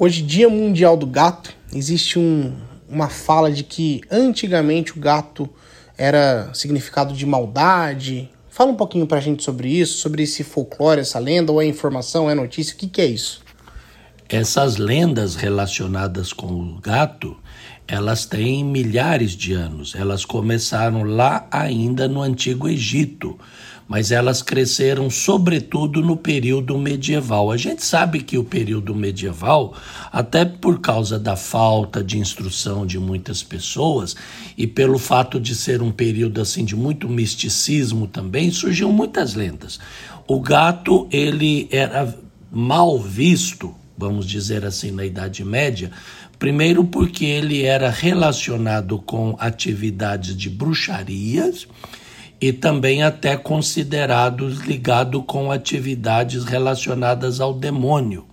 Hoje, Dia Mundial do Gato, existe um, uma fala de que antigamente o gato era significado de maldade. Fala um pouquinho pra gente sobre isso, sobre esse folclore, essa lenda, ou é informação, é notícia, o que, que é isso? Essas lendas relacionadas com o gato, elas têm milhares de anos. Elas começaram lá ainda no Antigo Egito mas elas cresceram sobretudo no período medieval. A gente sabe que o período medieval, até por causa da falta de instrução de muitas pessoas e pelo fato de ser um período assim de muito misticismo também, surgiam muitas lendas. O gato, ele era mal visto, vamos dizer assim, na Idade Média, Primeiro, porque ele era relacionado com atividades de bruxarias e também até considerados ligados com atividades relacionadas ao demônio.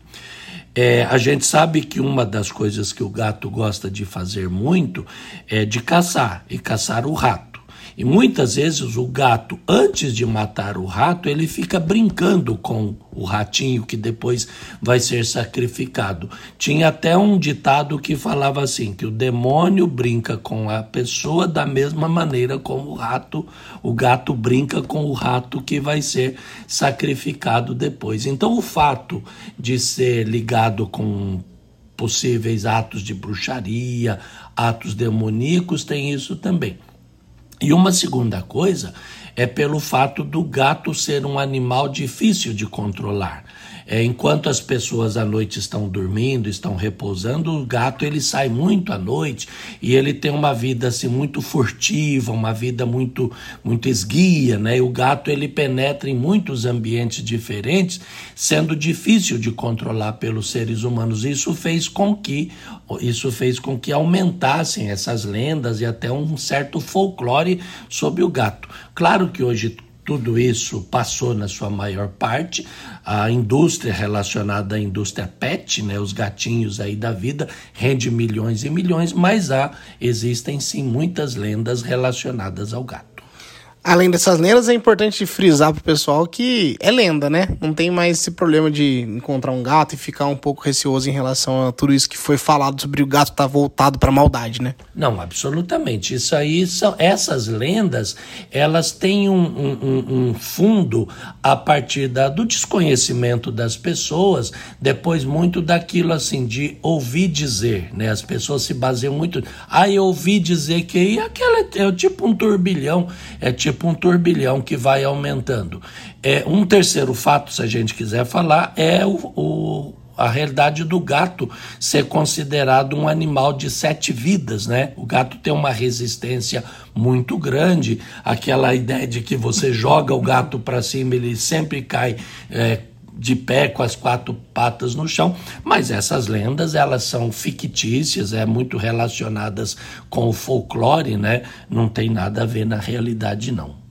É, a gente sabe que uma das coisas que o gato gosta de fazer muito é de caçar e caçar o rato. E muitas vezes o gato, antes de matar o rato, ele fica brincando com o ratinho que depois vai ser sacrificado. Tinha até um ditado que falava assim: que o demônio brinca com a pessoa da mesma maneira como o rato, o gato brinca com o rato que vai ser sacrificado depois. Então o fato de ser ligado com possíveis atos de bruxaria, atos demoníacos, tem isso também. E uma segunda coisa é pelo fato do gato ser um animal difícil de controlar. É, enquanto as pessoas à noite estão dormindo, estão repousando, o gato ele sai muito à noite e ele tem uma vida assim muito furtiva, uma vida muito muito esguia, né? E o gato ele penetra em muitos ambientes diferentes, sendo difícil de controlar pelos seres humanos. Isso fez com que isso fez com que aumentassem essas lendas e até um certo folclore sobre o gato. Claro que hoje tudo isso passou na sua maior parte. A indústria relacionada à indústria pet, né, os gatinhos aí da vida, rende milhões e milhões, mas há, existem sim muitas lendas relacionadas ao gato. Além dessas lendas, é importante frisar pro pessoal que é lenda, né? Não tem mais esse problema de encontrar um gato e ficar um pouco receoso em relação a tudo isso que foi falado sobre o gato estar tá voltado para maldade, né? Não, absolutamente. Isso aí são essas lendas, elas têm um, um, um fundo a partir da, do desconhecimento das pessoas, depois muito daquilo assim de ouvir dizer, né? As pessoas se baseiam muito. Ah, eu ouvi dizer que e aquela é tipo um turbilhão, é tipo tipo um turbilhão que vai aumentando. É, um terceiro fato, se a gente quiser falar, é o, o a realidade do gato ser considerado um animal de sete vidas, né? O gato tem uma resistência muito grande, aquela ideia de que você joga o gato para cima, ele sempre cai. É, de pé com as quatro patas no chão, mas essas lendas elas são fictícias, é muito relacionadas com o folclore, né? Não tem nada a ver na realidade não.